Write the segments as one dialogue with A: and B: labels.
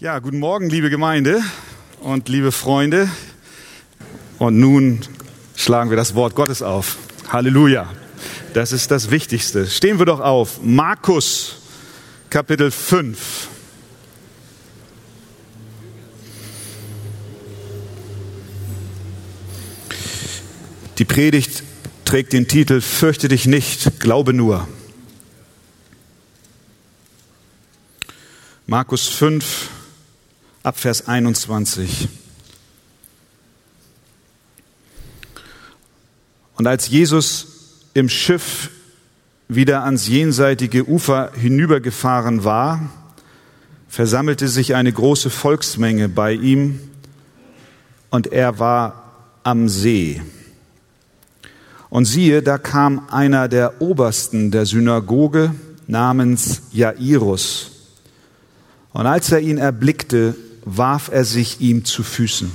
A: Ja, guten Morgen, liebe Gemeinde und liebe Freunde. Und nun schlagen wir das Wort Gottes auf. Halleluja. Das ist das Wichtigste. Stehen wir doch auf. Markus, Kapitel 5. Die Predigt trägt den Titel Fürchte dich nicht, glaube nur. Markus 5, ab Vers 21. Und als Jesus im Schiff wieder ans jenseitige Ufer hinübergefahren war, versammelte sich eine große Volksmenge bei ihm und er war am See. Und siehe, da kam einer der Obersten der Synagoge namens Jairus. Und als er ihn erblickte, warf er sich ihm zu Füßen.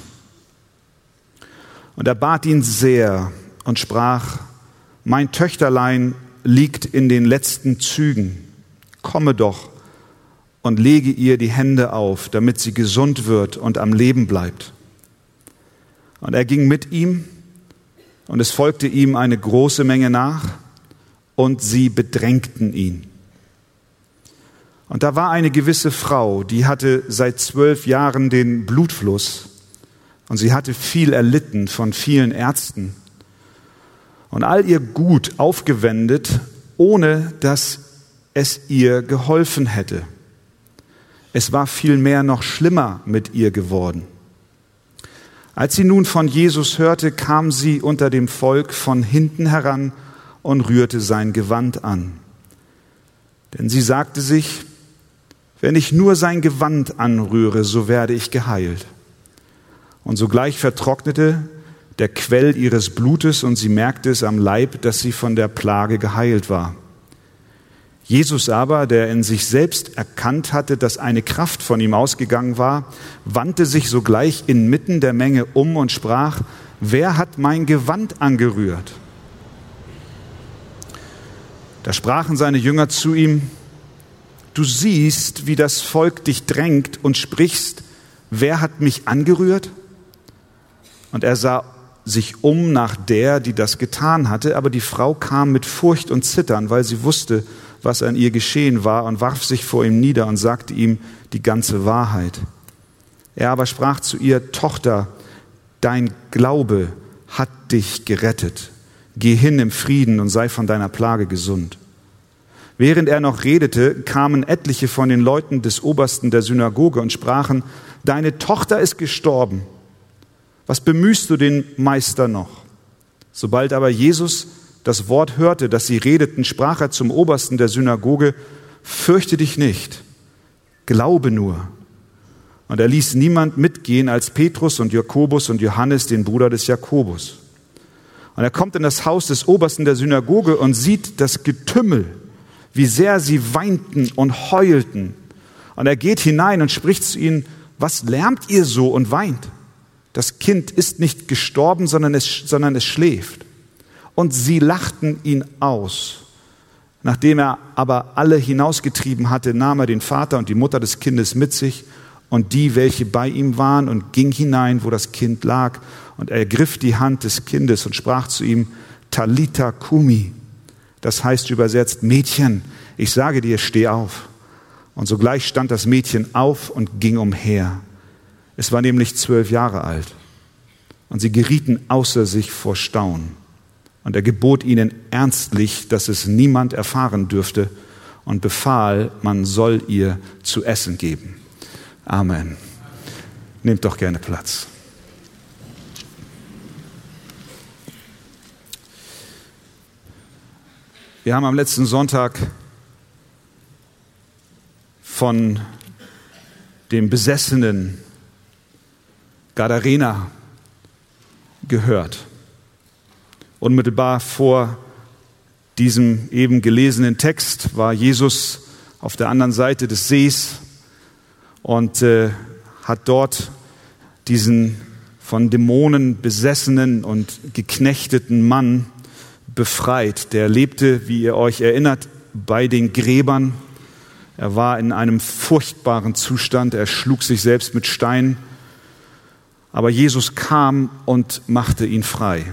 A: Und er bat ihn sehr und sprach, mein Töchterlein liegt in den letzten Zügen, komme doch und lege ihr die Hände auf, damit sie gesund wird und am Leben bleibt. Und er ging mit ihm, und es folgte ihm eine große Menge nach, und sie bedrängten ihn. Und da war eine gewisse Frau, die hatte seit zwölf Jahren den Blutfluss und sie hatte viel erlitten von vielen Ärzten und all ihr Gut aufgewendet, ohne dass es ihr geholfen hätte. Es war vielmehr noch schlimmer mit ihr geworden. Als sie nun von Jesus hörte, kam sie unter dem Volk von hinten heran und rührte sein Gewand an. Denn sie sagte sich, wenn ich nur sein Gewand anrühre, so werde ich geheilt. Und sogleich vertrocknete der Quell ihres Blutes und sie merkte es am Leib, dass sie von der Plage geheilt war. Jesus aber, der in sich selbst erkannt hatte, dass eine Kraft von ihm ausgegangen war, wandte sich sogleich inmitten der Menge um und sprach, wer hat mein Gewand angerührt? Da sprachen seine Jünger zu ihm, Du siehst, wie das Volk dich drängt und sprichst, wer hat mich angerührt? Und er sah sich um nach der, die das getan hatte, aber die Frau kam mit Furcht und Zittern, weil sie wusste, was an ihr geschehen war, und warf sich vor ihm nieder und sagte ihm die ganze Wahrheit. Er aber sprach zu ihr, Tochter, dein Glaube hat dich gerettet. Geh hin im Frieden und sei von deiner Plage gesund. Während er noch redete, kamen etliche von den Leuten des Obersten der Synagoge und sprachen, Deine Tochter ist gestorben. Was bemühst du den Meister noch? Sobald aber Jesus das Wort hörte, dass sie redeten, sprach er zum Obersten der Synagoge, Fürchte dich nicht, glaube nur. Und er ließ niemand mitgehen als Petrus und Jakobus und Johannes, den Bruder des Jakobus. Und er kommt in das Haus des Obersten der Synagoge und sieht das Getümmel wie sehr sie weinten und heulten. Und er geht hinein und spricht zu ihnen, was lärmt ihr so und weint? Das Kind ist nicht gestorben, sondern es, sondern es schläft. Und sie lachten ihn aus. Nachdem er aber alle hinausgetrieben hatte, nahm er den Vater und die Mutter des Kindes mit sich und die, welche bei ihm waren, und ging hinein, wo das Kind lag. Und er ergriff die Hand des Kindes und sprach zu ihm, Talita Kumi, das heißt übersetzt, Mädchen, ich sage dir, steh auf. Und sogleich stand das Mädchen auf und ging umher. Es war nämlich zwölf Jahre alt. Und sie gerieten außer sich vor Staunen. Und er gebot ihnen ernstlich, dass es niemand erfahren dürfte und befahl, man soll ihr zu essen geben. Amen. Nehmt doch gerne Platz. Wir haben am letzten Sonntag von dem besessenen Gadarena gehört. Unmittelbar vor diesem eben gelesenen Text war Jesus auf der anderen Seite des Sees und äh, hat dort diesen von Dämonen besessenen und geknechteten Mann befreit. Der lebte, wie ihr euch erinnert, bei den Gräbern Er war in einem furchtbaren Zustand, er schlug sich selbst mit Steinen, aber Jesus kam und machte ihn frei.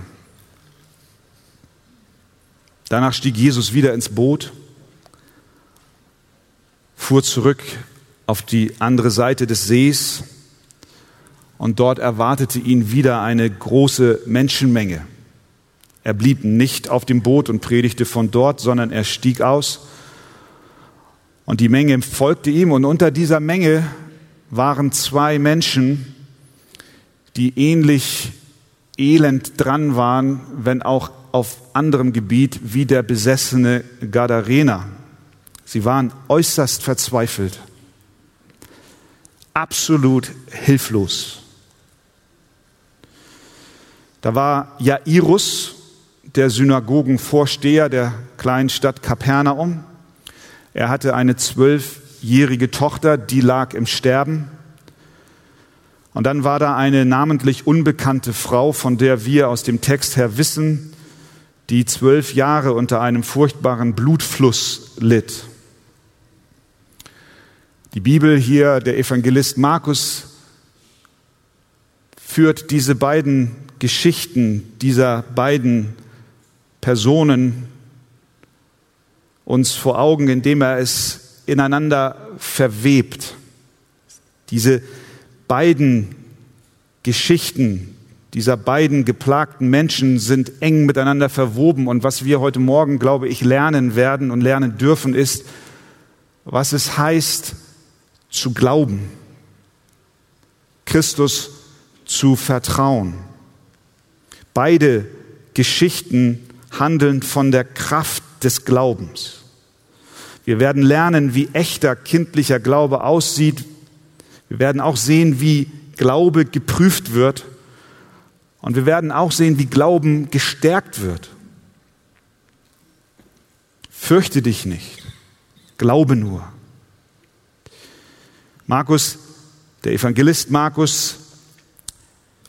A: Danach stieg Jesus wieder ins Boot, fuhr zurück auf die andere Seite des Sees und dort erwartete ihn wieder eine große Menschenmenge. Er blieb nicht auf dem Boot und predigte von dort, sondern er stieg aus und die Menge folgte ihm und unter dieser Menge waren zwei Menschen, die ähnlich elend dran waren, wenn auch auf anderem Gebiet wie der besessene Gadarener. Sie waren äußerst verzweifelt, absolut hilflos. Da war Jairus, der Synagogenvorsteher der kleinen Stadt Kapernaum. Er hatte eine zwölfjährige Tochter, die lag im Sterben. Und dann war da eine namentlich unbekannte Frau, von der wir aus dem Text her wissen, die zwölf Jahre unter einem furchtbaren Blutfluss litt. Die Bibel hier, der Evangelist Markus, führt diese beiden Geschichten dieser beiden Personen uns vor Augen, indem er es ineinander verwebt. Diese beiden Geschichten dieser beiden geplagten Menschen sind eng miteinander verwoben. Und was wir heute Morgen, glaube ich, lernen werden und lernen dürfen, ist, was es heißt, zu glauben, Christus zu vertrauen. Beide Geschichten handeln von der Kraft des Glaubens. Wir werden lernen, wie echter kindlicher Glaube aussieht. Wir werden auch sehen, wie Glaube geprüft wird. Und wir werden auch sehen, wie Glauben gestärkt wird. Fürchte dich nicht, glaube nur. Markus, der Evangelist Markus,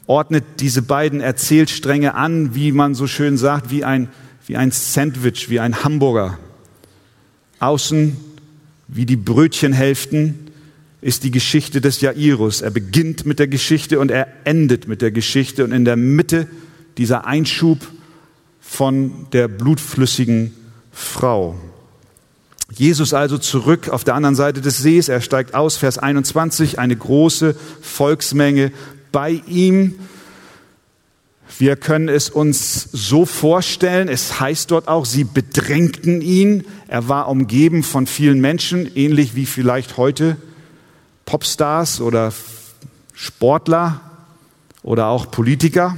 A: ordnet diese beiden Erzählstränge an, wie man so schön sagt, wie ein, wie ein Sandwich, wie ein Hamburger. Außen wie die Brötchenhälften ist die Geschichte des Jairus. Er beginnt mit der Geschichte und er endet mit der Geschichte und in der Mitte dieser Einschub von der blutflüssigen Frau. Jesus also zurück auf der anderen Seite des Sees. Er steigt aus, Vers 21, eine große Volksmenge bei ihm. Wir können es uns so vorstellen, es heißt dort auch, sie bedrängten ihn. Er war umgeben von vielen Menschen, ähnlich wie vielleicht heute Popstars oder Sportler oder auch Politiker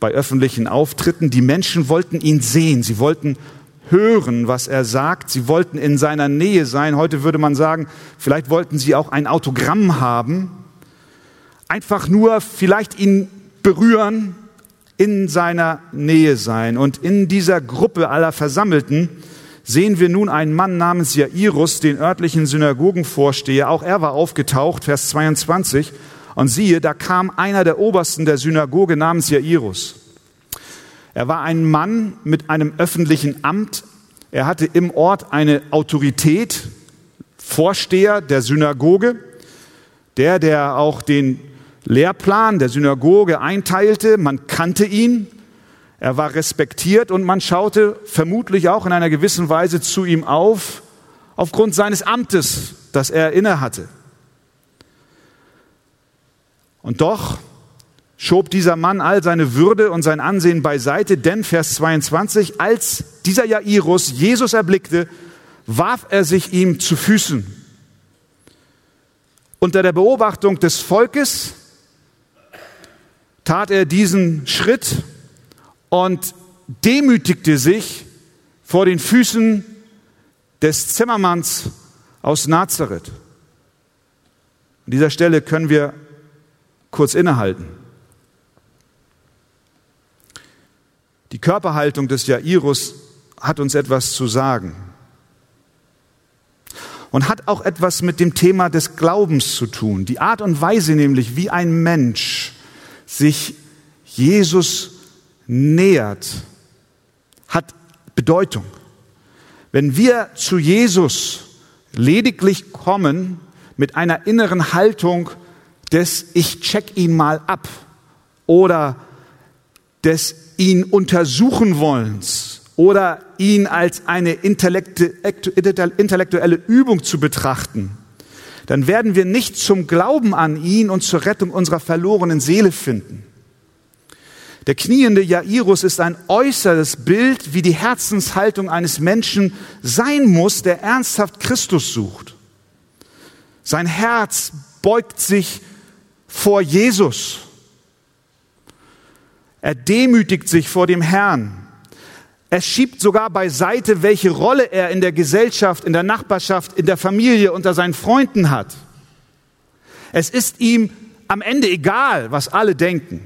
A: bei öffentlichen Auftritten. Die Menschen wollten ihn sehen, sie wollten hören, was er sagt, sie wollten in seiner Nähe sein. Heute würde man sagen, vielleicht wollten sie auch ein Autogramm haben einfach nur vielleicht ihn berühren, in seiner Nähe sein. Und in dieser Gruppe aller Versammelten sehen wir nun einen Mann namens Jairus, den örtlichen Synagogenvorsteher. Auch er war aufgetaucht, Vers 22. Und siehe, da kam einer der Obersten der Synagoge namens Jairus. Er war ein Mann mit einem öffentlichen Amt. Er hatte im Ort eine Autorität, Vorsteher der Synagoge, der, der auch den Lehrplan der Synagoge einteilte. Man kannte ihn, er war respektiert und man schaute vermutlich auch in einer gewissen Weise zu ihm auf, aufgrund seines Amtes, das er innehatte. Und doch schob dieser Mann all seine Würde und sein Ansehen beiseite, denn Vers 22, als dieser Jairus Jesus erblickte, warf er sich ihm zu Füßen. Unter der Beobachtung des Volkes tat er diesen Schritt und demütigte sich vor den Füßen des Zimmermanns aus Nazareth. An dieser Stelle können wir kurz innehalten. Die Körperhaltung des Jairus hat uns etwas zu sagen und hat auch etwas mit dem Thema des Glaubens zu tun. Die Art und Weise nämlich, wie ein Mensch sich Jesus nähert, hat Bedeutung. Wenn wir zu Jesus lediglich kommen mit einer inneren Haltung des Ich check ihn mal ab oder des ihn untersuchen wollens oder ihn als eine intellektuelle Übung zu betrachten, dann werden wir nicht zum Glauben an ihn und zur Rettung unserer verlorenen Seele finden. Der kniende Jairus ist ein äußeres Bild, wie die Herzenshaltung eines Menschen sein muss, der ernsthaft Christus sucht. Sein Herz beugt sich vor Jesus. Er demütigt sich vor dem Herrn. Er schiebt sogar beiseite, welche Rolle er in der Gesellschaft, in der Nachbarschaft, in der Familie, unter seinen Freunden hat. Es ist ihm am Ende egal, was alle denken.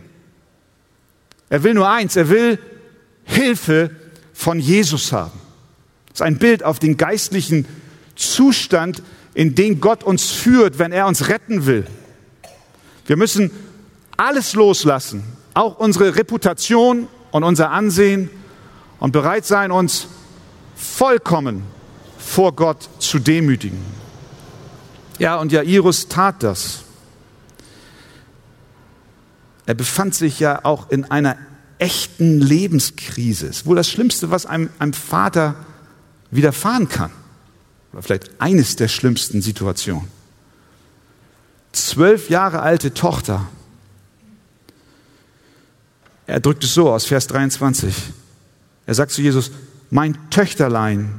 A: Er will nur eins, er will Hilfe von Jesus haben. Das ist ein Bild auf den geistlichen Zustand, in den Gott uns führt, wenn er uns retten will. Wir müssen alles loslassen, auch unsere Reputation und unser Ansehen und bereit sein, uns vollkommen vor Gott zu demütigen. Ja, und Jairus tat das. Er befand sich ja auch in einer echten Lebenskrise. Ist wohl das Schlimmste, was einem, einem Vater widerfahren kann. Oder vielleicht eines der schlimmsten Situationen. Zwölf Jahre alte Tochter. Er drückt es so aus, Vers 23. Er sagt zu Jesus, mein Töchterlein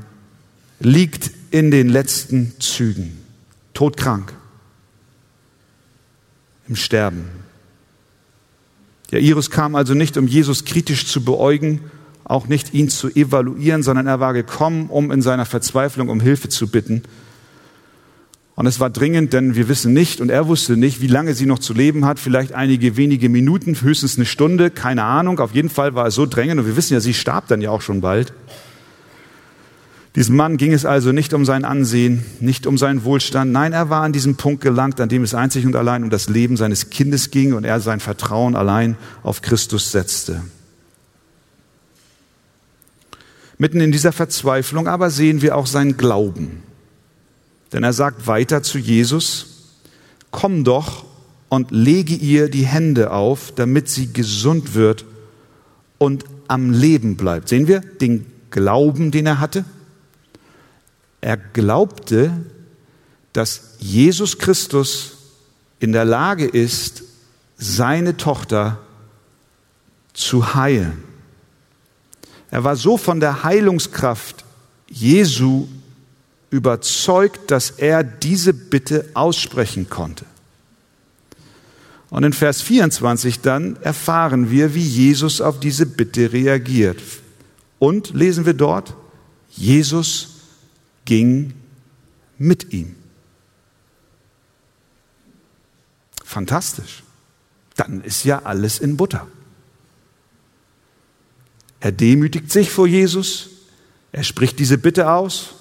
A: liegt in den letzten Zügen, todkrank, im Sterben. Jairus kam also nicht, um Jesus kritisch zu beäugen, auch nicht ihn zu evaluieren, sondern er war gekommen, um in seiner Verzweiflung um Hilfe zu bitten. Und es war dringend, denn wir wissen nicht und er wusste nicht, wie lange sie noch zu leben hat. Vielleicht einige wenige Minuten, höchstens eine Stunde, keine Ahnung. Auf jeden Fall war es so drängend und wir wissen ja, sie starb dann ja auch schon bald. Diesem Mann ging es also nicht um sein Ansehen, nicht um seinen Wohlstand. Nein, er war an diesem Punkt gelangt, an dem es einzig und allein um das Leben seines Kindes ging und er sein Vertrauen allein auf Christus setzte. Mitten in dieser Verzweiflung aber sehen wir auch seinen Glauben. Denn er sagt weiter zu Jesus, komm doch und lege ihr die Hände auf, damit sie gesund wird und am Leben bleibt. Sehen wir den Glauben, den er hatte? Er glaubte, dass Jesus Christus in der Lage ist, seine Tochter zu heilen. Er war so von der Heilungskraft Jesu überzeugt, dass er diese Bitte aussprechen konnte. Und in Vers 24 dann erfahren wir, wie Jesus auf diese Bitte reagiert. Und lesen wir dort, Jesus ging mit ihm. Fantastisch. Dann ist ja alles in Butter. Er demütigt sich vor Jesus, er spricht diese Bitte aus.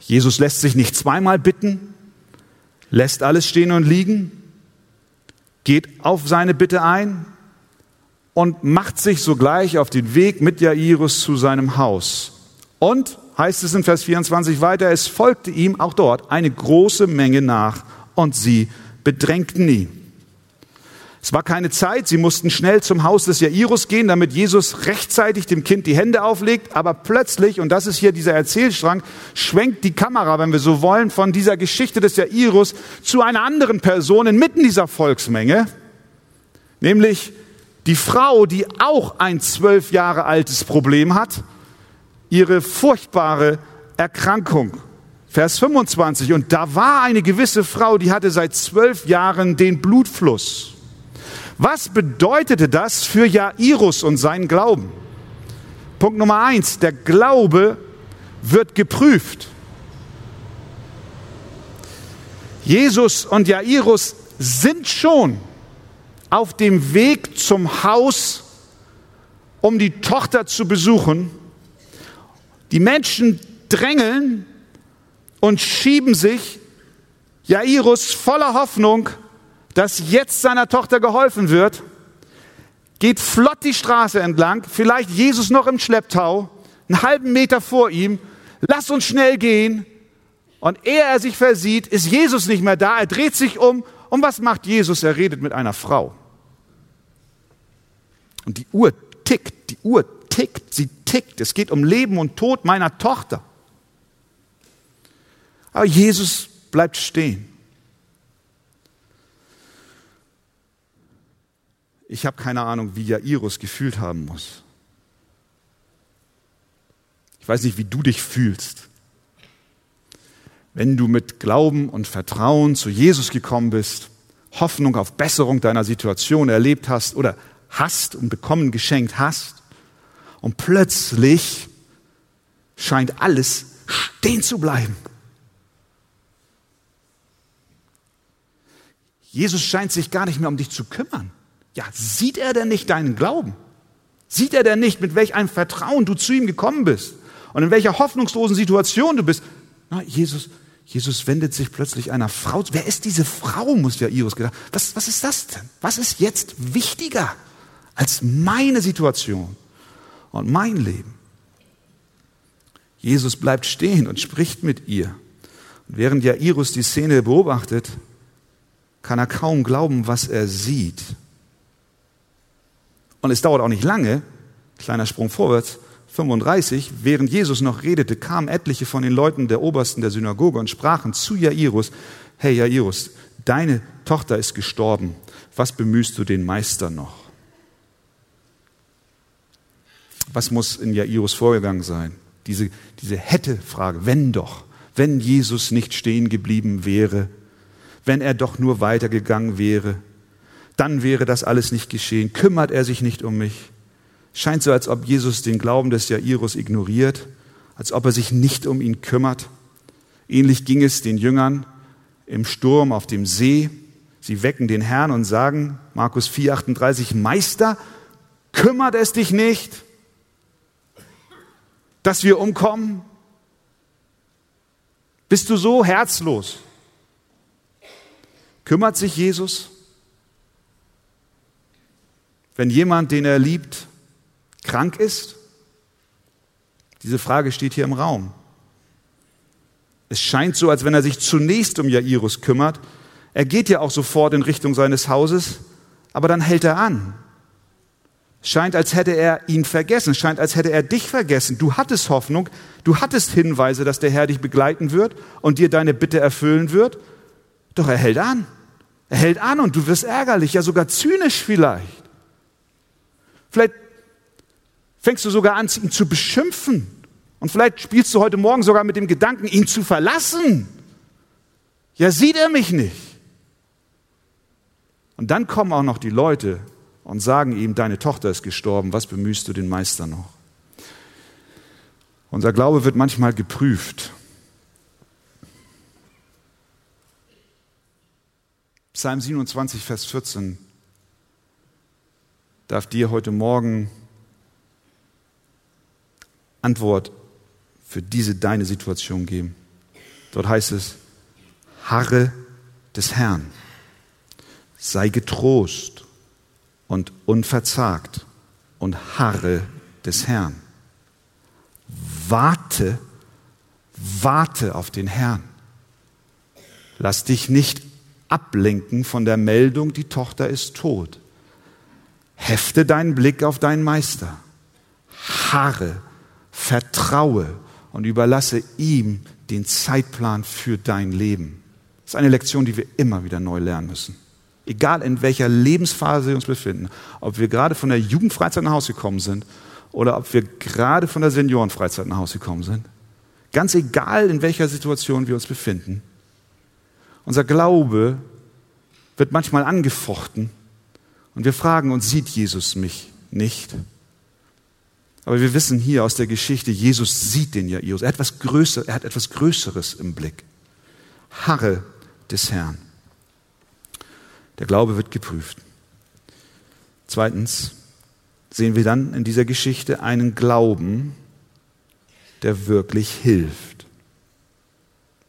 A: Jesus lässt sich nicht zweimal bitten, lässt alles stehen und liegen, geht auf seine Bitte ein und macht sich sogleich auf den Weg mit Jairus zu seinem Haus. Und heißt es in Vers 24 weiter, es folgte ihm auch dort eine große Menge nach und sie bedrängten ihn. Es war keine Zeit, sie mussten schnell zum Haus des Jairus gehen, damit Jesus rechtzeitig dem Kind die Hände auflegt, aber plötzlich, und das ist hier dieser Erzählstrang, schwenkt die Kamera, wenn wir so wollen, von dieser Geschichte des Jairus zu einer anderen Person inmitten dieser Volksmenge, nämlich die Frau, die auch ein zwölf Jahre altes Problem hat, ihre furchtbare Erkrankung. Vers 25. Und da war eine gewisse Frau, die hatte seit zwölf Jahren den Blutfluss. Was bedeutete das für Jairus und seinen Glauben? Punkt Nummer eins. Der Glaube wird geprüft. Jesus und Jairus sind schon auf dem Weg zum Haus, um die Tochter zu besuchen. Die Menschen drängeln und schieben sich. Jairus voller Hoffnung, dass jetzt seiner Tochter geholfen wird, geht flott die Straße entlang, vielleicht Jesus noch im Schlepptau, einen halben Meter vor ihm. Lass uns schnell gehen. Und ehe er sich versieht, ist Jesus nicht mehr da. Er dreht sich um. Und was macht Jesus? Er redet mit einer Frau. Und die Uhr tickt, die Uhr tickt, sie tickt. Es geht um Leben und Tod meiner Tochter. Aber Jesus bleibt stehen. Ich habe keine Ahnung, wie Jairus gefühlt haben muss. Ich weiß nicht, wie du dich fühlst. Wenn du mit Glauben und Vertrauen zu Jesus gekommen bist, Hoffnung auf Besserung deiner Situation erlebt hast oder hast und bekommen geschenkt hast und plötzlich scheint alles stehen zu bleiben. Jesus scheint sich gar nicht mehr um dich zu kümmern. Ja, sieht er denn nicht deinen Glauben? Sieht er denn nicht, mit welch einem Vertrauen du zu ihm gekommen bist und in welcher hoffnungslosen Situation du bist? Na, Jesus, Jesus wendet sich plötzlich einer Frau. Wer ist diese Frau, muss ja Iris gedacht. Was, was ist das denn? Was ist jetzt wichtiger als meine Situation und mein Leben? Jesus bleibt stehen und spricht mit ihr. Und während Jairus die Szene beobachtet, kann er kaum glauben, was er sieht. Und es dauert auch nicht lange, kleiner Sprung vorwärts, 35, während Jesus noch redete, kamen etliche von den Leuten der Obersten der Synagoge und sprachen zu Jairus, hey Jairus, deine Tochter ist gestorben, was bemühst du den Meister noch? Was muss in Jairus vorgegangen sein? Diese, diese Hätte-Frage, wenn doch, wenn Jesus nicht stehen geblieben wäre, wenn er doch nur weitergegangen wäre, dann wäre das alles nicht geschehen. Kümmert er sich nicht um mich? Scheint so, als ob Jesus den Glauben des Jairus ignoriert, als ob er sich nicht um ihn kümmert. Ähnlich ging es den Jüngern im Sturm auf dem See. Sie wecken den Herrn und sagen, Markus 4,38, Meister, kümmert es dich nicht, dass wir umkommen? Bist du so herzlos? Kümmert sich Jesus? Wenn jemand, den er liebt, krank ist? Diese Frage steht hier im Raum. Es scheint so, als wenn er sich zunächst um Jairus kümmert. Er geht ja auch sofort in Richtung seines Hauses, aber dann hält er an. Scheint, als hätte er ihn vergessen. Es scheint, als hätte er dich vergessen. Du hattest Hoffnung, du hattest Hinweise, dass der Herr dich begleiten wird und dir deine Bitte erfüllen wird. Doch er hält an. Er hält an und du wirst ärgerlich, ja sogar zynisch vielleicht. Vielleicht fängst du sogar an, ihn zu beschimpfen. Und vielleicht spielst du heute Morgen sogar mit dem Gedanken, ihn zu verlassen. Ja, sieht er mich nicht. Und dann kommen auch noch die Leute und sagen ihm, deine Tochter ist gestorben, was bemühst du den Meister noch? Unser Glaube wird manchmal geprüft. Psalm 27, Vers 14 darf dir heute Morgen Antwort für diese deine Situation geben. Dort heißt es, harre des Herrn, sei getrost und unverzagt und harre des Herrn. Warte, warte auf den Herrn. Lass dich nicht ablenken von der Meldung, die Tochter ist tot. Hefte deinen Blick auf deinen Meister. Harre, vertraue und überlasse ihm den Zeitplan für dein Leben. Das ist eine Lektion, die wir immer wieder neu lernen müssen. Egal in welcher Lebensphase wir uns befinden, ob wir gerade von der Jugendfreizeit nach Hause gekommen sind oder ob wir gerade von der Seniorenfreizeit nach Hause gekommen sind. Ganz egal, in welcher Situation wir uns befinden. Unser Glaube wird manchmal angefochten und wir fragen uns, sieht Jesus mich nicht? Aber wir wissen hier aus der Geschichte, Jesus sieht den Jairus. Er hat, etwas Größer, er hat etwas Größeres im Blick. Harre des Herrn. Der Glaube wird geprüft. Zweitens sehen wir dann in dieser Geschichte einen Glauben, der wirklich hilft.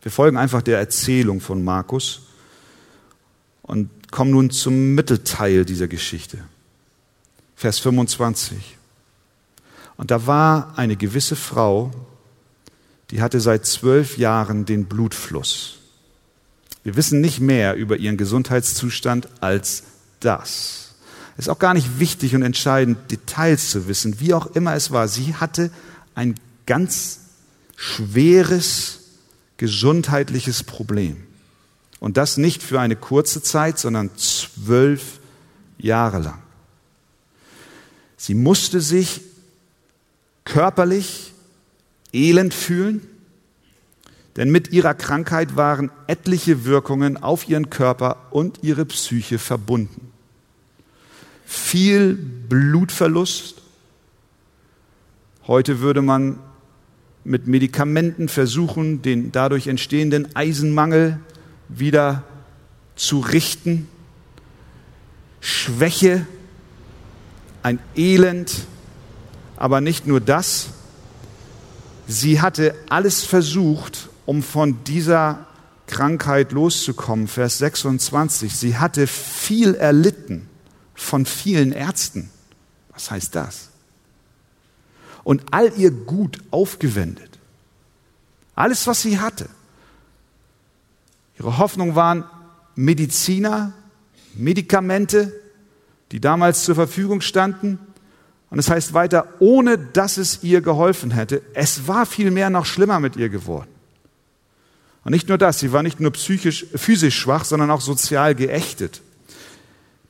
A: Wir folgen einfach der Erzählung von Markus und kommen nun zum Mittelteil dieser Geschichte. Vers 25. Und da war eine gewisse Frau, die hatte seit zwölf Jahren den Blutfluss. Wir wissen nicht mehr über ihren Gesundheitszustand als das. Es ist auch gar nicht wichtig und entscheidend, Details zu wissen, wie auch immer es war. Sie hatte ein ganz schweres gesundheitliches Problem. Und das nicht für eine kurze Zeit, sondern zwölf Jahre lang. Sie musste sich körperlich elend fühlen, denn mit ihrer Krankheit waren etliche Wirkungen auf ihren Körper und ihre Psyche verbunden. Viel Blutverlust. Heute würde man mit Medikamenten versuchen, den dadurch entstehenden Eisenmangel wieder zu richten. Schwäche, ein Elend, aber nicht nur das. Sie hatte alles versucht, um von dieser Krankheit loszukommen. Vers 26. Sie hatte viel erlitten von vielen Ärzten. Was heißt das? Und all ihr Gut aufgewendet. Alles, was sie hatte. Ihre Hoffnung waren Mediziner, Medikamente, die damals zur Verfügung standen. Und es heißt weiter, ohne dass es ihr geholfen hätte. Es war vielmehr noch schlimmer mit ihr geworden. Und nicht nur das, sie war nicht nur psychisch, physisch schwach, sondern auch sozial geächtet.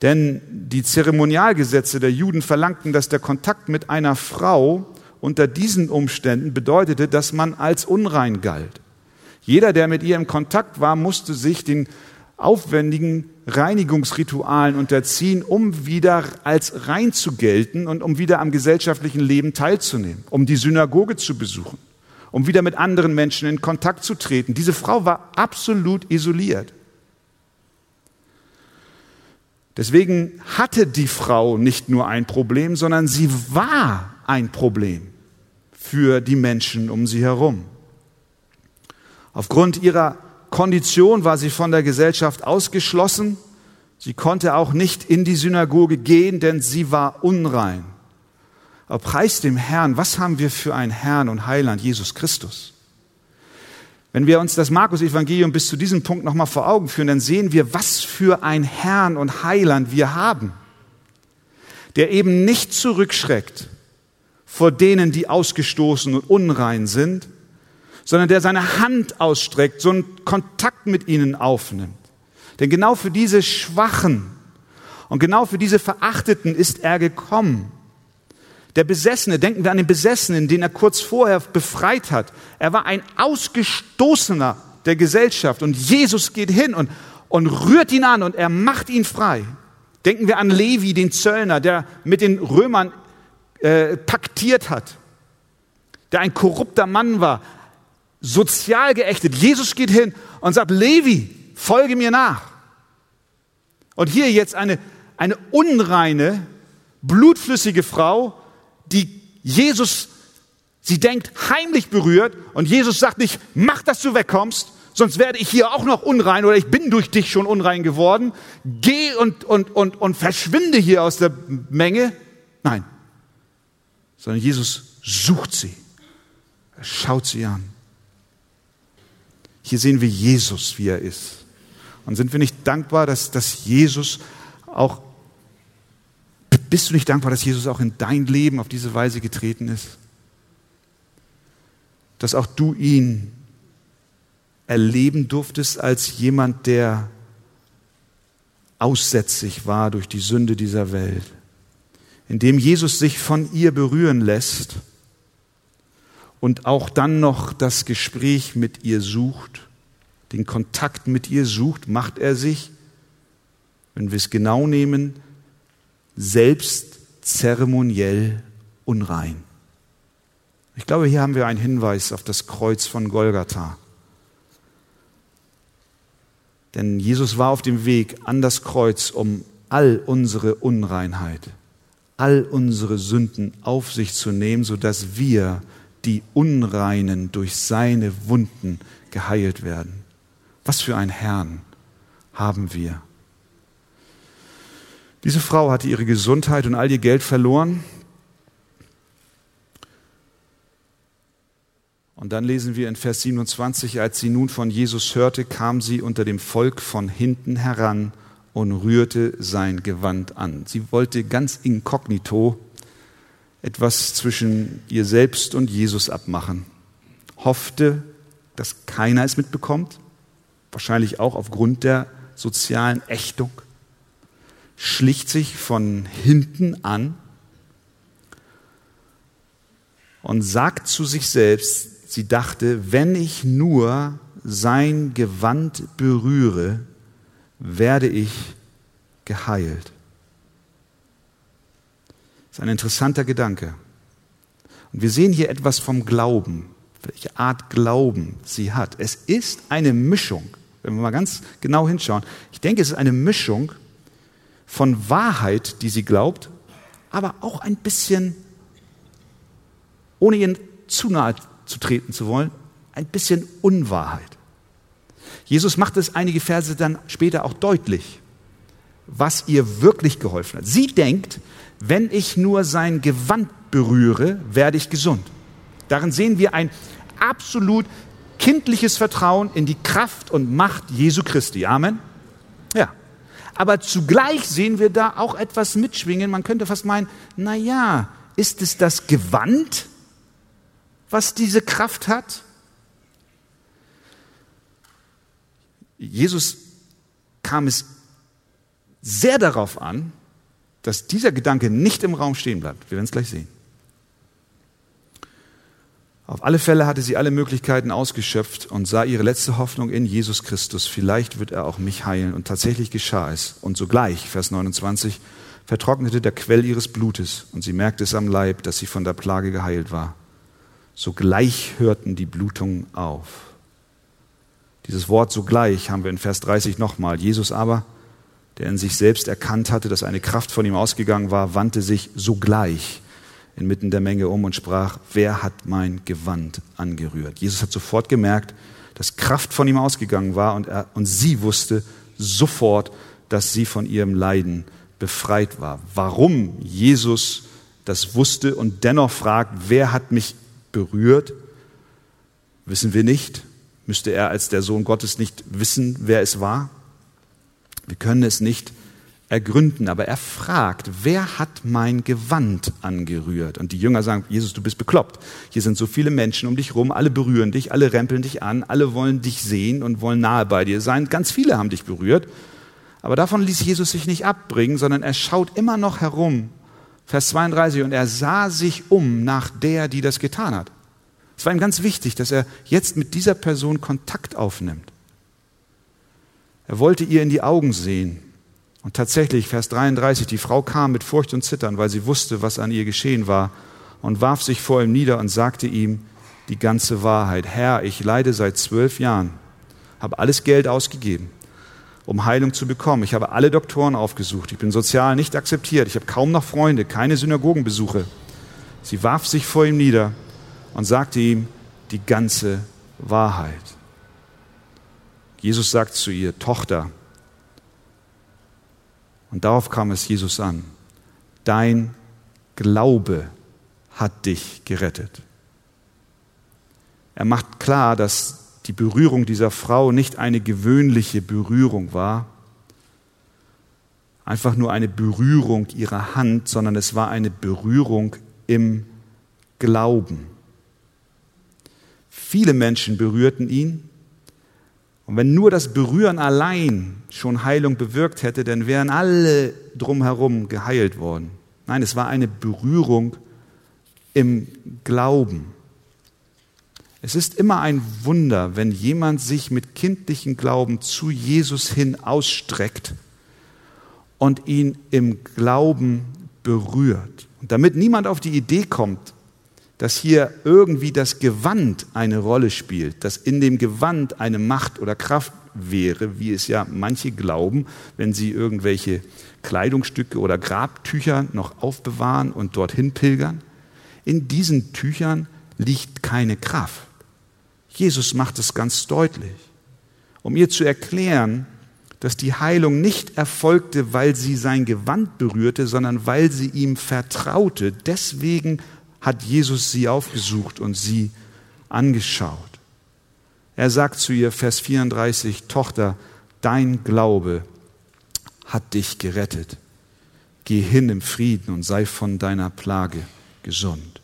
A: Denn die Zeremonialgesetze der Juden verlangten, dass der Kontakt mit einer Frau unter diesen Umständen bedeutete, dass man als unrein galt. Jeder, der mit ihr im Kontakt war, musste sich den aufwendigen Reinigungsritualen unterziehen, um wieder als rein zu gelten und um wieder am gesellschaftlichen Leben teilzunehmen, um die Synagoge zu besuchen, um wieder mit anderen Menschen in Kontakt zu treten. Diese Frau war absolut isoliert. Deswegen hatte die Frau nicht nur ein Problem, sondern sie war ein Problem für die Menschen um sie herum. Aufgrund ihrer Kondition war sie von der Gesellschaft ausgeschlossen. Sie konnte auch nicht in die Synagoge gehen, denn sie war unrein. Aber preis dem Herrn, was haben wir für einen Herrn und Heiland, Jesus Christus? Wenn wir uns das Markus-Evangelium bis zu diesem Punkt nochmal vor Augen führen, dann sehen wir, was für ein Herrn und Heiland wir haben, der eben nicht zurückschreckt vor denen, die ausgestoßen und unrein sind, sondern der seine Hand ausstreckt, so einen Kontakt mit ihnen aufnimmt. Denn genau für diese Schwachen und genau für diese Verachteten ist er gekommen. Der Besessene, denken wir an den Besessenen, den er kurz vorher befreit hat. Er war ein Ausgestoßener der Gesellschaft und Jesus geht hin und, und rührt ihn an und er macht ihn frei. Denken wir an Levi, den Zöllner, der mit den Römern äh, paktiert hat, der ein korrupter Mann war, sozial geächtet. Jesus geht hin und sagt, Levi, folge mir nach. Und hier jetzt eine, eine unreine, blutflüssige Frau, die Jesus, sie denkt, heimlich berührt. Und Jesus sagt nicht, mach, dass du wegkommst, sonst werde ich hier auch noch unrein oder ich bin durch dich schon unrein geworden. Geh und, und, und, und verschwinde hier aus der Menge. Nein, sondern Jesus sucht sie. Er schaut sie an. Hier sehen wir Jesus, wie er ist. Und sind wir nicht dankbar, dass, dass Jesus auch, bist du nicht dankbar, dass Jesus auch in dein Leben auf diese Weise getreten ist? Dass auch du ihn erleben durftest als jemand, der aussätzlich war durch die Sünde dieser Welt. Indem Jesus sich von ihr berühren lässt und auch dann noch das Gespräch mit ihr sucht, den Kontakt mit ihr sucht, macht er sich, wenn wir es genau nehmen, selbst zeremoniell unrein. Ich glaube, hier haben wir einen Hinweis auf das Kreuz von Golgatha. Denn Jesus war auf dem Weg an das Kreuz, um all unsere Unreinheit, all unsere Sünden auf sich zu nehmen, sodass wir die Unreinen durch seine Wunden geheilt werden. Was für ein Herrn haben wir. Diese Frau hatte ihre Gesundheit und all ihr Geld verloren. Und dann lesen wir in Vers 27, als sie nun von Jesus hörte, kam sie unter dem Volk von hinten heran und rührte sein Gewand an. Sie wollte ganz inkognito etwas zwischen ihr selbst und Jesus abmachen, hoffte, dass keiner es mitbekommt, wahrscheinlich auch aufgrund der sozialen Ächtung, schlicht sich von hinten an und sagt zu sich selbst, sie dachte, wenn ich nur sein Gewand berühre, werde ich geheilt. Das ist ein interessanter Gedanke. Und wir sehen hier etwas vom Glauben, welche Art Glauben sie hat. Es ist eine Mischung, wenn wir mal ganz genau hinschauen. Ich denke, es ist eine Mischung von Wahrheit, die sie glaubt, aber auch ein bisschen, ohne ihnen zu nahe zu treten zu wollen, ein bisschen Unwahrheit. Jesus macht es einige Verse dann später auch deutlich, was ihr wirklich geholfen hat. Sie denkt, wenn ich nur sein Gewand berühre, werde ich gesund. Darin sehen wir ein absolut kindliches Vertrauen in die Kraft und Macht Jesu Christi. Amen. Ja. Aber zugleich sehen wir da auch etwas mitschwingen. Man könnte fast meinen, na ja, ist es das Gewand, was diese Kraft hat? Jesus kam es sehr darauf an, dass dieser Gedanke nicht im Raum stehen bleibt. Wir werden es gleich sehen. Auf alle Fälle hatte sie alle Möglichkeiten ausgeschöpft und sah ihre letzte Hoffnung in Jesus Christus. Vielleicht wird er auch mich heilen. Und tatsächlich geschah es. Und sogleich, Vers 29, vertrocknete der Quell ihres Blutes und sie merkte es am Leib, dass sie von der Plage geheilt war. Sogleich hörten die Blutungen auf. Dieses Wort sogleich haben wir in Vers 30 nochmal. Jesus aber, der in sich selbst erkannt hatte, dass eine Kraft von ihm ausgegangen war, wandte sich sogleich inmitten der Menge um und sprach, wer hat mein Gewand angerührt? Jesus hat sofort gemerkt, dass Kraft von ihm ausgegangen war und, er, und sie wusste sofort, dass sie von ihrem Leiden befreit war. Warum Jesus das wusste und dennoch fragt, wer hat mich berührt, wissen wir nicht. Müsste er als der Sohn Gottes nicht wissen, wer es war? Wir können es nicht ergründen, aber er fragt, wer hat mein Gewand angerührt? Und die Jünger sagen, Jesus, du bist bekloppt. Hier sind so viele Menschen um dich rum, alle berühren dich, alle rempeln dich an, alle wollen dich sehen und wollen nahe bei dir sein. Ganz viele haben dich berührt. Aber davon ließ Jesus sich nicht abbringen, sondern er schaut immer noch herum. Vers 32, und er sah sich um nach der, die das getan hat. Es war ihm ganz wichtig, dass er jetzt mit dieser Person Kontakt aufnimmt. Er wollte ihr in die Augen sehen. Und tatsächlich, Vers 33, die Frau kam mit Furcht und Zittern, weil sie wusste, was an ihr geschehen war, und warf sich vor ihm nieder und sagte ihm die ganze Wahrheit. Herr, ich leide seit zwölf Jahren, habe alles Geld ausgegeben, um Heilung zu bekommen. Ich habe alle Doktoren aufgesucht. Ich bin sozial nicht akzeptiert. Ich habe kaum noch Freunde, keine Synagogenbesuche. Sie warf sich vor ihm nieder und sagte ihm die ganze Wahrheit. Jesus sagt zu ihr, Tochter, und darauf kam es Jesus an, dein Glaube hat dich gerettet. Er macht klar, dass die Berührung dieser Frau nicht eine gewöhnliche Berührung war, einfach nur eine Berührung ihrer Hand, sondern es war eine Berührung im Glauben. Viele Menschen berührten ihn. Und wenn nur das Berühren allein schon Heilung bewirkt hätte, dann wären alle drumherum geheilt worden. Nein, es war eine Berührung im Glauben. Es ist immer ein Wunder, wenn jemand sich mit kindlichem Glauben zu Jesus hin ausstreckt und ihn im Glauben berührt. Und damit niemand auf die Idee kommt, dass hier irgendwie das Gewand eine Rolle spielt, dass in dem Gewand eine Macht oder Kraft wäre, wie es ja manche glauben, wenn sie irgendwelche Kleidungsstücke oder Grabtücher noch aufbewahren und dorthin pilgern. In diesen Tüchern liegt keine Kraft. Jesus macht es ganz deutlich, um ihr zu erklären, dass die Heilung nicht erfolgte, weil sie sein Gewand berührte, sondern weil sie ihm vertraute. Deswegen hat Jesus sie aufgesucht und sie angeschaut. Er sagt zu ihr, Vers 34, Tochter, dein Glaube hat dich gerettet. Geh hin im Frieden und sei von deiner Plage gesund.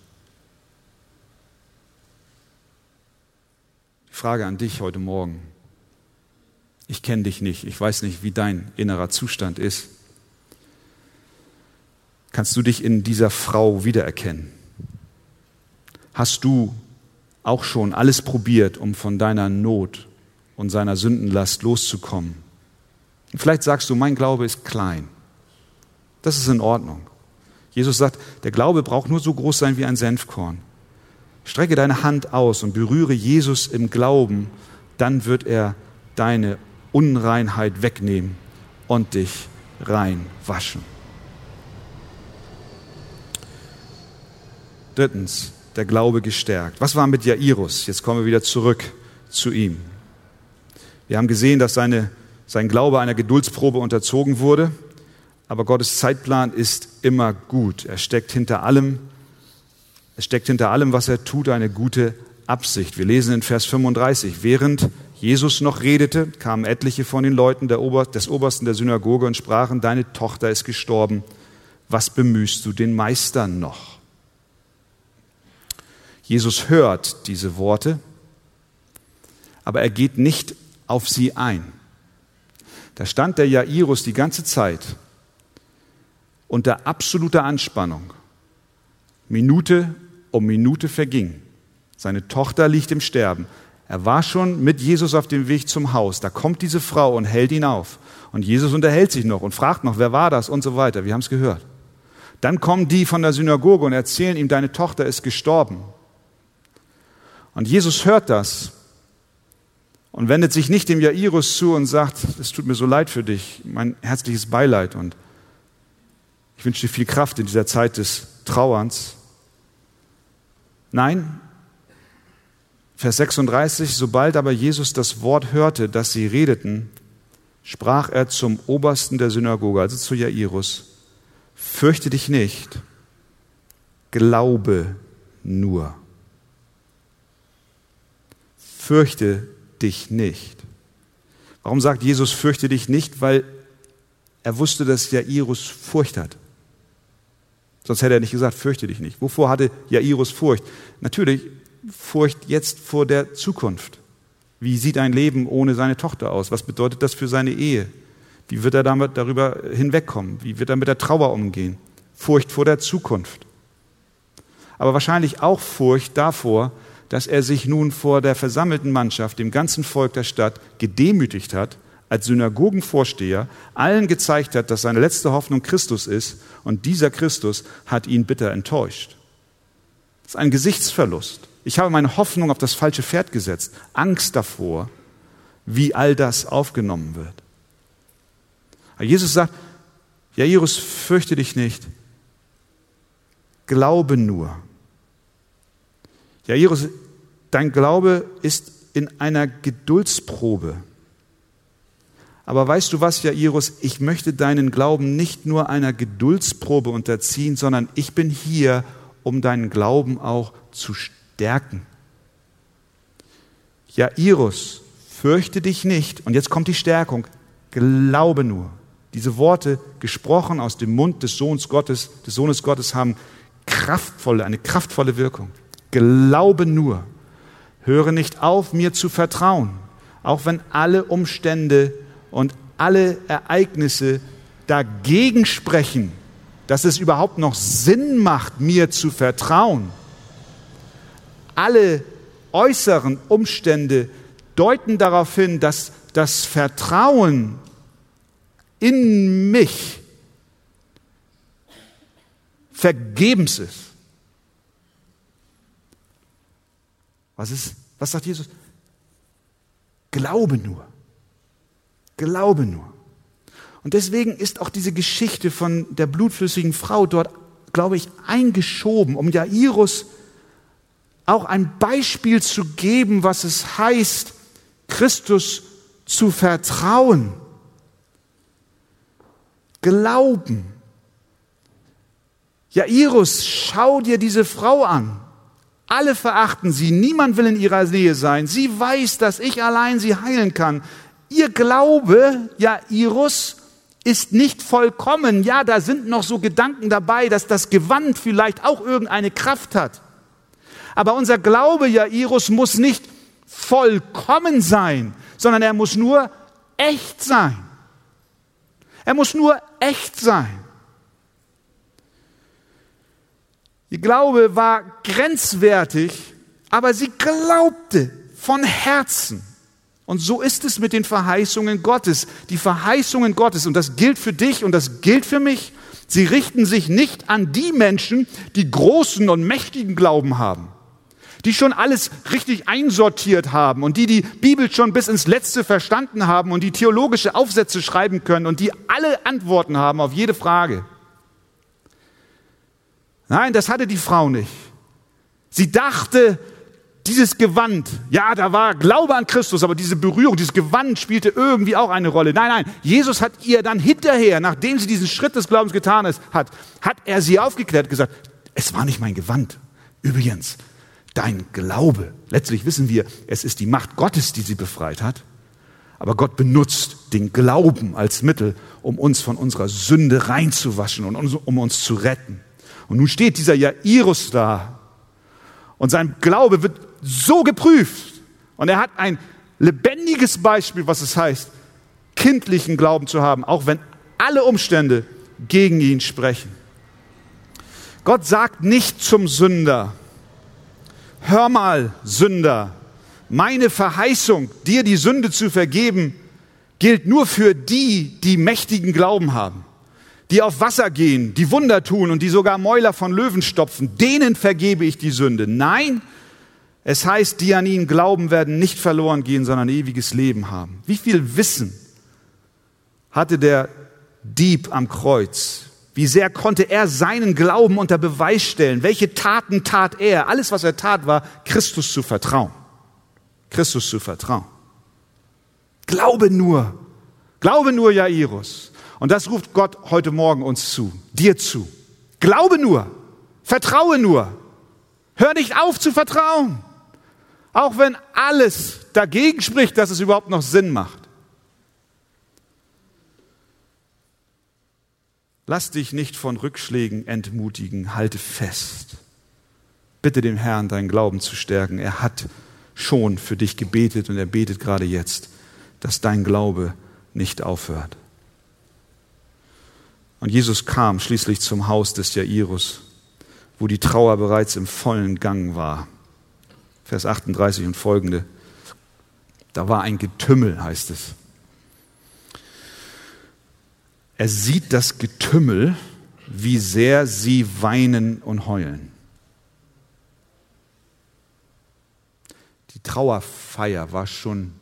A: Die Frage an dich heute Morgen. Ich kenne dich nicht, ich weiß nicht, wie dein innerer Zustand ist. Kannst du dich in dieser Frau wiedererkennen? Hast du auch schon alles probiert, um von deiner Not und seiner Sündenlast loszukommen? Vielleicht sagst du, mein Glaube ist klein. Das ist in Ordnung. Jesus sagt, der Glaube braucht nur so groß sein wie ein Senfkorn. Strecke deine Hand aus und berühre Jesus im Glauben, dann wird er deine Unreinheit wegnehmen und dich rein waschen. Drittens, der Glaube gestärkt. Was war mit Jairus? Jetzt kommen wir wieder zurück zu ihm. Wir haben gesehen, dass seine, sein Glaube einer Geduldsprobe unterzogen wurde, aber Gottes Zeitplan ist immer gut. Er steckt hinter allem, es steckt hinter allem, was er tut, eine gute Absicht. Wir lesen in Vers 35, während Jesus noch redete, kamen etliche von den Leuten Ober des Obersten der Synagoge und sprachen, deine Tochter ist gestorben, was bemühst du den Meister noch? Jesus hört diese Worte, aber er geht nicht auf sie ein. Da stand der Jairus die ganze Zeit unter absoluter Anspannung. Minute um Minute verging. Seine Tochter liegt im Sterben. Er war schon mit Jesus auf dem Weg zum Haus. Da kommt diese Frau und hält ihn auf. Und Jesus unterhält sich noch und fragt noch, wer war das und so weiter. Wir haben es gehört. Dann kommen die von der Synagoge und erzählen ihm, deine Tochter ist gestorben. Und Jesus hört das und wendet sich nicht dem Jairus zu und sagt, es tut mir so leid für dich, mein herzliches Beileid und ich wünsche dir viel Kraft in dieser Zeit des Trauerns. Nein, Vers 36, sobald aber Jesus das Wort hörte, das sie redeten, sprach er zum Obersten der Synagoge, also zu Jairus, fürchte dich nicht, glaube nur fürchte dich nicht. Warum sagt Jesus, fürchte dich nicht? Weil er wusste, dass Jairus Furcht hat. Sonst hätte er nicht gesagt, fürchte dich nicht. Wovor hatte Jairus Furcht? Natürlich Furcht jetzt vor der Zukunft. Wie sieht ein Leben ohne seine Tochter aus? Was bedeutet das für seine Ehe? Wie wird er damit darüber hinwegkommen? Wie wird er mit der Trauer umgehen? Furcht vor der Zukunft. Aber wahrscheinlich auch Furcht davor, dass er sich nun vor der versammelten Mannschaft, dem ganzen Volk der Stadt, gedemütigt hat, als Synagogenvorsteher, allen gezeigt hat, dass seine letzte Hoffnung Christus ist und dieser Christus hat ihn bitter enttäuscht. Das ist ein Gesichtsverlust. Ich habe meine Hoffnung auf das falsche Pferd gesetzt, Angst davor, wie all das aufgenommen wird. Aber Jesus sagt, Jairus, fürchte dich nicht, glaube nur. Jairus, dein Glaube ist in einer Geduldsprobe. Aber weißt du was, Jairus, ich möchte deinen Glauben nicht nur einer Geduldsprobe unterziehen, sondern ich bin hier, um deinen Glauben auch zu stärken. Jairus, fürchte dich nicht. Und jetzt kommt die Stärkung. Glaube nur. Diese Worte, gesprochen aus dem Mund des Sohnes Gottes, des Sohnes Gottes, haben kraftvolle, eine kraftvolle Wirkung. Glaube nur. Höre nicht auf, mir zu vertrauen, auch wenn alle Umstände und alle Ereignisse dagegen sprechen, dass es überhaupt noch Sinn macht, mir zu vertrauen. Alle äußeren Umstände deuten darauf hin, dass das Vertrauen in mich vergebens ist. Was, ist, was sagt Jesus? Glaube nur. Glaube nur. Und deswegen ist auch diese Geschichte von der blutflüssigen Frau dort, glaube ich, eingeschoben, um Jairus auch ein Beispiel zu geben, was es heißt, Christus zu vertrauen. Glauben. Jairus, schau dir diese Frau an. Alle verachten sie, niemand will in ihrer Nähe sein. Sie weiß, dass ich allein sie heilen kann. Ihr Glaube, ja, Iris, ist nicht vollkommen. Ja, da sind noch so Gedanken dabei, dass das Gewand vielleicht auch irgendeine Kraft hat. Aber unser Glaube, Jairus, muss nicht vollkommen sein, sondern er muss nur echt sein. Er muss nur echt sein. Ihr Glaube war grenzwertig, aber sie glaubte von Herzen. Und so ist es mit den Verheißungen Gottes. Die Verheißungen Gottes, und das gilt für dich und das gilt für mich, sie richten sich nicht an die Menschen, die großen und mächtigen Glauben haben, die schon alles richtig einsortiert haben und die die Bibel schon bis ins Letzte verstanden haben und die theologische Aufsätze schreiben können und die alle Antworten haben auf jede Frage. Nein, das hatte die Frau nicht. Sie dachte, dieses Gewand, ja, da war Glaube an Christus, aber diese Berührung, dieses Gewand spielte irgendwie auch eine Rolle. Nein, nein, Jesus hat ihr dann hinterher, nachdem sie diesen Schritt des Glaubens getan hat, hat er sie aufgeklärt, gesagt, es war nicht mein Gewand. Übrigens, dein Glaube, letztlich wissen wir, es ist die Macht Gottes, die sie befreit hat. Aber Gott benutzt den Glauben als Mittel, um uns von unserer Sünde reinzuwaschen und um uns zu retten. Und nun steht dieser Jairus da und sein Glaube wird so geprüft. Und er hat ein lebendiges Beispiel, was es heißt, kindlichen Glauben zu haben, auch wenn alle Umstände gegen ihn sprechen. Gott sagt nicht zum Sünder, hör mal, Sünder, meine Verheißung, dir die Sünde zu vergeben, gilt nur für die, die mächtigen Glauben haben, die auf Wasser gehen, die Wunder tun und die sogar Mäuler von Löwen stopfen, denen vergebe ich die Sünde. Nein, es heißt, die an ihn glauben, werden nicht verloren gehen, sondern ewiges Leben haben. Wie viel Wissen hatte der Dieb am Kreuz? Wie sehr konnte er seinen Glauben unter Beweis stellen? Welche Taten tat er? Alles, was er tat, war Christus zu vertrauen. Christus zu vertrauen. Glaube nur. Glaube nur, Jairus. Und das ruft Gott heute Morgen uns zu, dir zu. Glaube nur. Vertraue nur. Hör nicht auf zu vertrauen. Auch wenn alles dagegen spricht, dass es überhaupt noch Sinn macht. Lass dich nicht von Rückschlägen entmutigen, halte fest. Bitte dem Herrn deinen Glauben zu stärken. Er hat schon für dich gebetet und er betet gerade jetzt, dass dein Glaube nicht aufhört. Und Jesus kam schließlich zum Haus des Jairus, wo die Trauer bereits im vollen Gang war. Vers 38 und folgende. Da war ein Getümmel, heißt es. Er sieht das Getümmel, wie sehr sie weinen und heulen. Die Trauerfeier war schon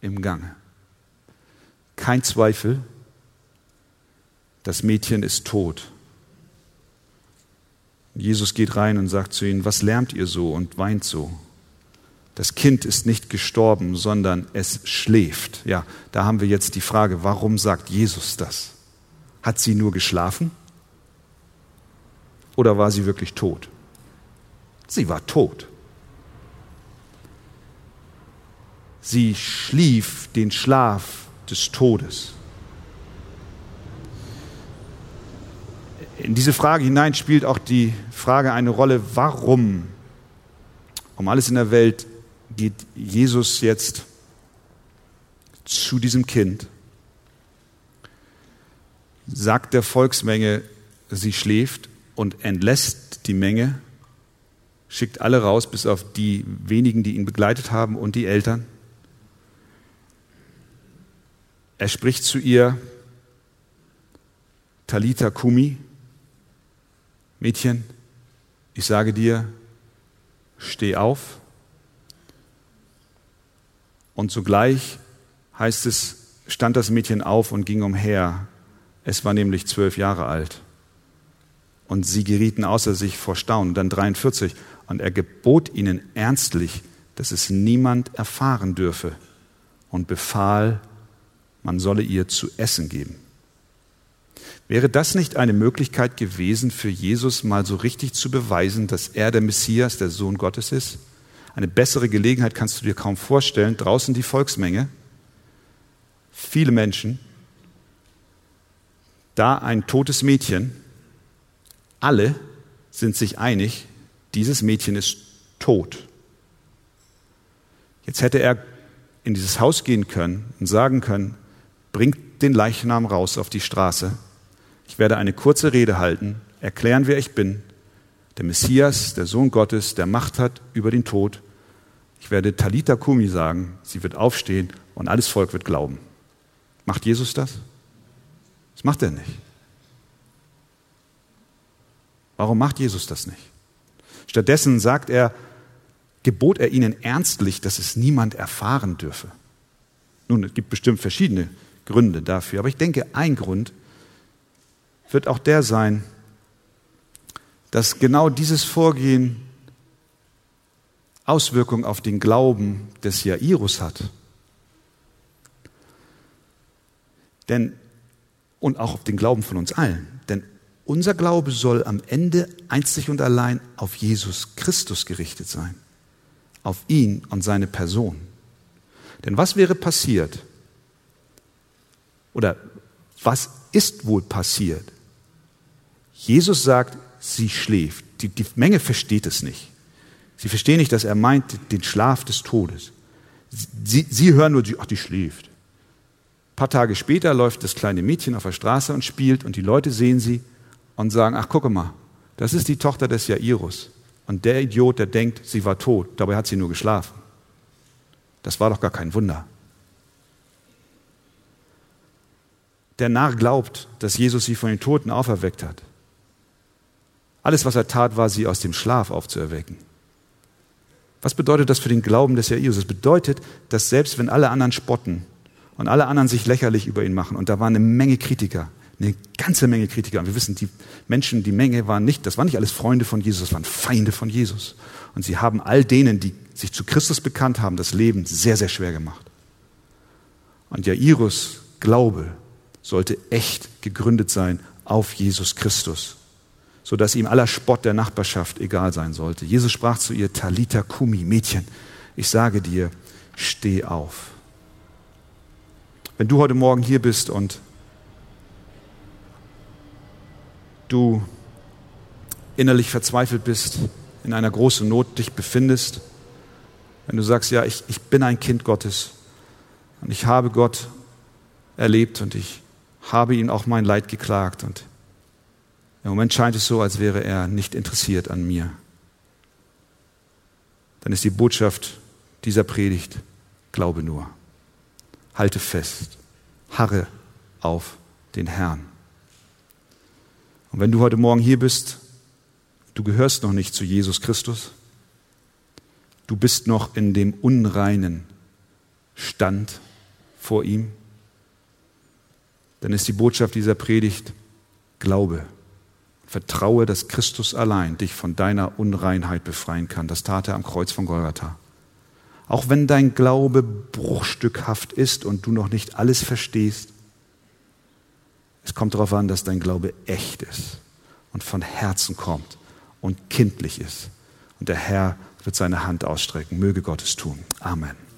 A: im Gange. Kein Zweifel, das Mädchen ist tot. Jesus geht rein und sagt zu ihnen, was lärmt ihr so und weint so? Das Kind ist nicht gestorben, sondern es schläft. Ja, da haben wir jetzt die Frage, warum sagt Jesus das? Hat sie nur geschlafen? Oder war sie wirklich tot? Sie war tot. Sie schlief den Schlaf des Todes. In diese Frage hinein spielt auch die Frage eine Rolle, warum um alles in der Welt geht Jesus jetzt zu diesem Kind, sagt der Volksmenge, sie schläft und entlässt die Menge, schickt alle raus, bis auf die wenigen, die ihn begleitet haben und die Eltern. Er spricht zu ihr, Talita Kumi, Mädchen, ich sage dir, steh auf. Und sogleich heißt es, stand das Mädchen auf und ging umher. Es war nämlich zwölf Jahre alt. Und sie gerieten außer sich vor Staunen. Dann 43. Und er gebot ihnen ernstlich, dass es niemand erfahren dürfe und befahl, man solle ihr zu essen geben. Wäre das nicht eine Möglichkeit gewesen für Jesus mal so richtig zu beweisen, dass er der Messias, der Sohn Gottes ist? Eine bessere Gelegenheit kannst du dir kaum vorstellen. Draußen die Volksmenge, viele Menschen, da ein totes Mädchen. Alle sind sich einig, dieses Mädchen ist tot. Jetzt hätte er in dieses Haus gehen können und sagen können, bringt den Leichnam raus auf die Straße. Ich werde eine kurze Rede halten, erklären, wer ich bin, der Messias, der Sohn Gottes, der Macht hat über den Tod. Ich werde Talita Kumi sagen, sie wird aufstehen und alles Volk wird glauben. Macht Jesus das? Das macht er nicht. Warum macht Jesus das nicht? Stattdessen sagt er, gebot er ihnen ernstlich, dass es niemand erfahren dürfe. Nun, es gibt bestimmt verschiedene Gründe dafür, aber ich denke, ein Grund wird auch der sein, dass genau dieses Vorgehen Auswirkungen auf den Glauben des Jairus hat. Denn, und auch auf den Glauben von uns allen. Denn unser Glaube soll am Ende einzig und allein auf Jesus Christus gerichtet sein. Auf ihn und seine Person. Denn was wäre passiert? Oder was ist wohl passiert? Jesus sagt, sie schläft. Die, die Menge versteht es nicht. Sie verstehen nicht, dass er meint den Schlaf des Todes. Sie, sie hören nur, ach, die schläft. Ein paar Tage später läuft das kleine Mädchen auf der Straße und spielt und die Leute sehen sie und sagen, ach gucke mal, das ist die Tochter des Jairus. Und der Idiot, der denkt, sie war tot, dabei hat sie nur geschlafen. Das war doch gar kein Wunder. Der Narr glaubt, dass Jesus sie von den Toten auferweckt hat. Alles, was er tat, war, sie aus dem Schlaf aufzuerwecken. Was bedeutet das für den Glauben des Jairus? Es bedeutet, dass selbst wenn alle anderen spotten und alle anderen sich lächerlich über ihn machen, und da waren eine Menge Kritiker, eine ganze Menge Kritiker, und wir wissen, die Menschen, die Menge waren nicht, das waren nicht alles Freunde von Jesus, das waren Feinde von Jesus. Und sie haben all denen, die sich zu Christus bekannt haben, das Leben sehr, sehr schwer gemacht. Und Jairus Glaube sollte echt gegründet sein auf Jesus Christus so dass ihm aller Spott der Nachbarschaft egal sein sollte. Jesus sprach zu ihr, Talita Kumi, Mädchen, ich sage dir, steh auf. Wenn du heute Morgen hier bist und du innerlich verzweifelt bist, in einer großen Not dich befindest, wenn du sagst, ja, ich, ich bin ein Kind Gottes und ich habe Gott erlebt und ich habe ihm auch mein Leid geklagt und im Moment scheint es so, als wäre er nicht interessiert an mir. Dann ist die Botschaft dieser Predigt, glaube nur. Halte fest, harre auf den Herrn. Und wenn du heute Morgen hier bist, du gehörst noch nicht zu Jesus Christus, du bist noch in dem unreinen Stand vor ihm, dann ist die Botschaft dieser Predigt, glaube. Vertraue, dass Christus allein dich von deiner Unreinheit befreien kann. Das tat er am Kreuz von Golgatha. Auch wenn dein Glaube bruchstückhaft ist und du noch nicht alles verstehst, es kommt darauf an, dass dein Glaube echt ist und von Herzen kommt und kindlich ist. Und der Herr wird seine Hand ausstrecken. Möge Gott es tun. Amen.